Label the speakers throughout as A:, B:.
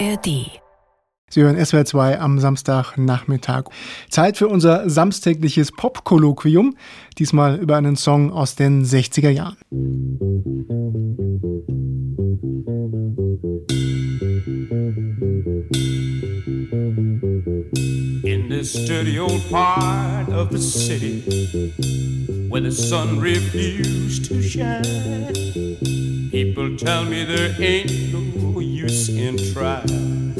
A: ARD.
B: Sie hören SWR 2 am Samstagnachmittag. Zeit für unser samstägliches Popkolloquium, diesmal über einen Song aus den 60er Jahren.
C: In this dirty old part of the city where the sun refused to shine, people tell me there ain't no in trying.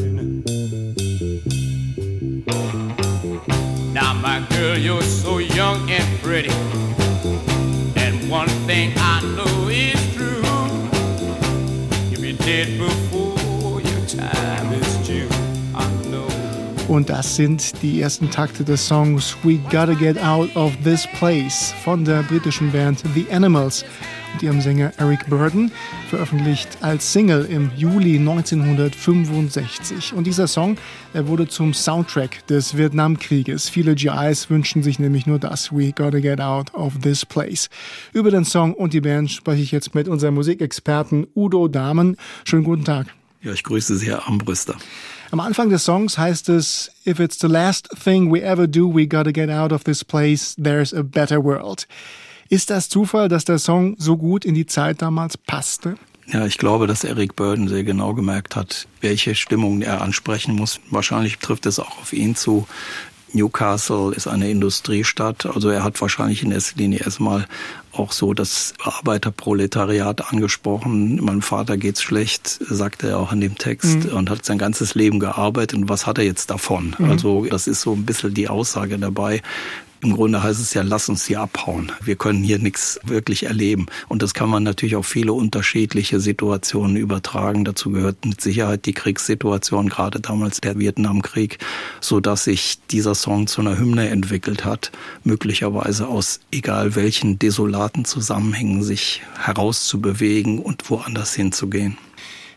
C: Now, my girl, you're so young and pretty, and one thing I know is true. You'll be dead before your time is due. I know.
B: Und das sind die ersten Takte des Songs We Gotta Get Out of This Place von der britischen Band The Animals ihrem Sänger Eric Burden, veröffentlicht als Single im Juli 1965. Und dieser Song er wurde zum Soundtrack des Vietnamkrieges. Viele GIs wünschen sich nämlich nur das, We Gotta Get Out of This Place. Über den Song und die Band spreche ich jetzt mit unserem Musikexperten Udo Dahmen. Schönen guten Tag.
D: Ja, ich grüße Sie, Herr Armbruster.
B: Am Anfang des Songs heißt es, If it's the last thing we ever do, we gotta get out of this place, there's a better world. Ist das Zufall, dass der Song so gut in die Zeit damals passte?
D: Ja, ich glaube, dass Eric Burden sehr genau gemerkt hat, welche Stimmung er ansprechen muss. Wahrscheinlich trifft es auch auf ihn zu. Newcastle ist eine Industriestadt, also er hat wahrscheinlich in erster Linie erstmal auch so das Arbeiterproletariat angesprochen. Meinem Vater geht's schlecht, sagte er auch in dem Text, mhm. und hat sein ganzes Leben gearbeitet. Und was hat er jetzt davon? Mhm. Also das ist so ein bisschen die Aussage dabei. Im Grunde heißt es ja, lass uns hier abhauen. Wir können hier nichts wirklich erleben. Und das kann man natürlich auf viele unterschiedliche Situationen übertragen. Dazu gehört mit Sicherheit die Kriegssituation, gerade damals der Vietnamkrieg, so dass sich dieser Song zu einer Hymne entwickelt hat, möglicherweise aus egal welchen desolaten Zusammenhängen sich herauszubewegen und woanders hinzugehen.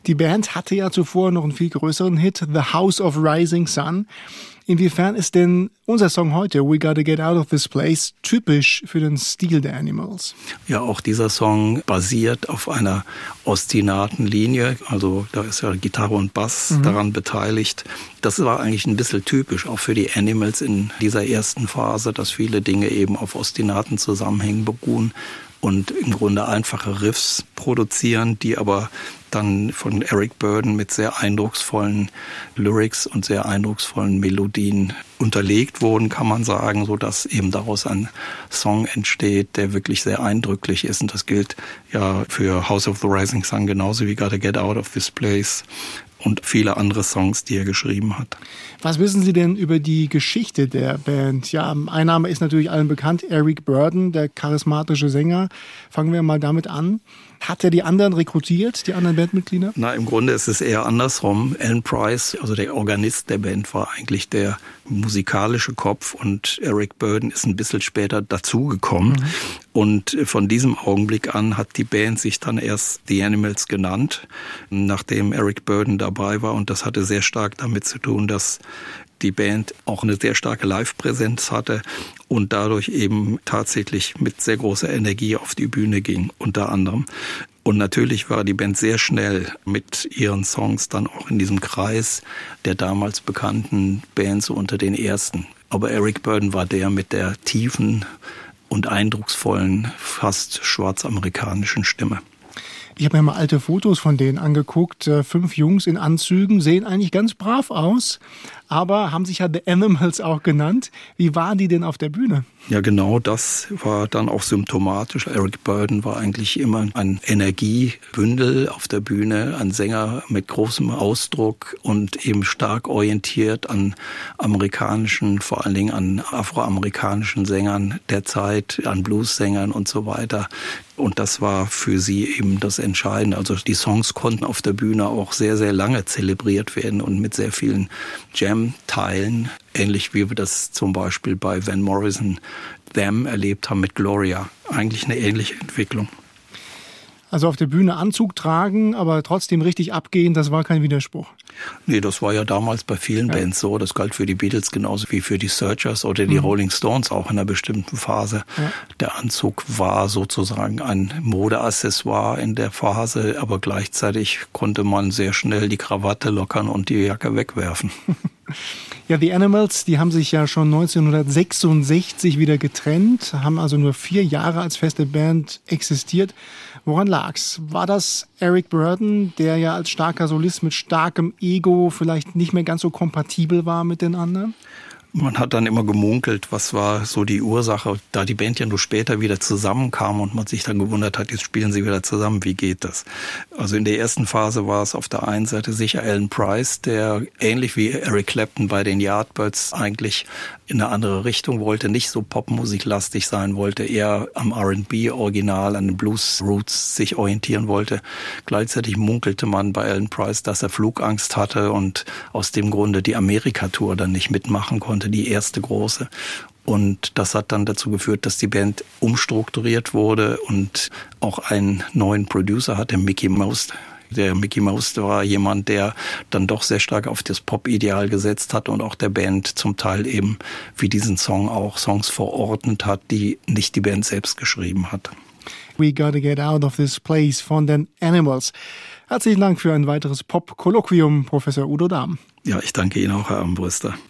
B: Die Band hatte ja zuvor noch einen viel größeren Hit, The House of Rising Sun. Inwiefern ist denn unser Song heute, We Gotta Get Out of This Place, typisch für den Stil der Animals?
D: Ja, auch dieser Song basiert auf einer ostinaten Linie. Also da ist ja Gitarre und Bass mhm. daran beteiligt. Das war eigentlich ein bisschen typisch, auch für die Animals in dieser ersten Phase, dass viele Dinge eben auf ostinaten Zusammenhängen beruhen und im Grunde einfache Riffs produzieren, die aber dann von Eric Burden mit sehr eindrucksvollen Lyrics und sehr eindrucksvollen Melodien unterlegt wurden, kann man sagen, so dass eben daraus ein Song entsteht, der wirklich sehr eindrücklich ist. Und das gilt ja für House of the Rising Sun genauso wie Gotta Get Out of This Place und viele andere Songs, die er geschrieben hat.
B: Was wissen Sie denn über die Geschichte der Band? Ja, ein Name ist natürlich allen bekannt, Eric Burden, der charismatische Sänger. Fangen wir mal damit an. Hat er die anderen rekrutiert, die anderen Bandmitglieder?
D: Na, im Grunde ist es eher andersrum. Alan Price, also der Organist der Band, war eigentlich der musikalische Kopf und Eric Burden ist ein bisschen später dazugekommen. Mhm. Und von diesem Augenblick an hat die Band sich dann erst The Animals genannt, nachdem Eric Burden dabei war. Und das hatte sehr stark damit zu tun, dass die Band auch eine sehr starke Live-Präsenz hatte und dadurch eben tatsächlich mit sehr großer Energie auf die Bühne ging, unter anderem. Und natürlich war die Band sehr schnell mit ihren Songs dann auch in diesem Kreis der damals bekannten Bands unter den ersten. Aber Eric Burden war der mit der tiefen und eindrucksvollen, fast schwarzamerikanischen Stimme.
B: Ich habe mir mal alte Fotos von denen angeguckt. Äh, fünf Jungs in Anzügen sehen eigentlich ganz brav aus, aber haben sich ja The Animals auch genannt. Wie waren die denn auf der Bühne?
D: Ja, genau das war dann auch symptomatisch. Eric Burden war eigentlich immer ein Energiebündel auf der Bühne, ein Sänger mit großem Ausdruck und eben stark orientiert an amerikanischen, vor allen Dingen an afroamerikanischen Sängern der Zeit, an Bluessängern und so weiter. Und das war für sie eben das Entscheidende. Also die Songs konnten auf der Bühne auch sehr, sehr lange zelebriert werden und mit sehr vielen Jam-Teilen, ähnlich wie wir das zum Beispiel bei Van Morrison Them erlebt haben mit Gloria. Eigentlich eine ähnliche Entwicklung.
B: Also auf der Bühne Anzug tragen, aber trotzdem richtig abgehen, das war kein Widerspruch.
D: Nee, das war ja damals bei vielen ja. Bands so. Das galt für die Beatles genauso wie für die Searchers oder die mhm. Rolling Stones auch in einer bestimmten Phase. Ja. Der Anzug war sozusagen ein Modeaccessoire in der Phase, aber gleichzeitig konnte man sehr schnell die Krawatte lockern und die Jacke wegwerfen.
B: Ja, die Animals, die haben sich ja schon 1966 wieder getrennt, haben also nur vier Jahre als feste Band existiert. Woran lag's? War das Eric Burden, der ja als starker Solist mit starkem Ego vielleicht nicht mehr ganz so kompatibel war mit den anderen?
D: Man hat dann immer gemunkelt, was war so die Ursache, da die Band ja nur später wieder zusammenkam und man sich dann gewundert hat, jetzt spielen sie wieder zusammen, wie geht das? Also in der ersten Phase war es auf der einen Seite sicher Alan Price, der ähnlich wie Eric Clapton bei den Yardbirds eigentlich in eine andere Richtung wollte, nicht so popmusiklastig sein wollte, eher am R&B Original, an den Blues Roots sich orientieren wollte. Gleichzeitig munkelte man bei Alan Price, dass er Flugangst hatte und aus dem Grunde die Amerika-Tour dann nicht mitmachen konnte die erste große. Und das hat dann dazu geführt, dass die Band umstrukturiert wurde und auch einen neuen Producer hatte, Mickey Mouse. Der Mickey Mouse war jemand, der dann doch sehr stark auf das Pop-Ideal gesetzt hat und auch der Band zum Teil eben wie diesen Song auch Songs verordnet hat, die nicht die Band selbst geschrieben hat.
B: We Gotta Get Out of This Place von den Animals. Herzlichen Dank für ein weiteres Pop-Kolloquium, Professor Udo Dahm.
D: Ja, ich danke Ihnen auch, Herr Armbruster.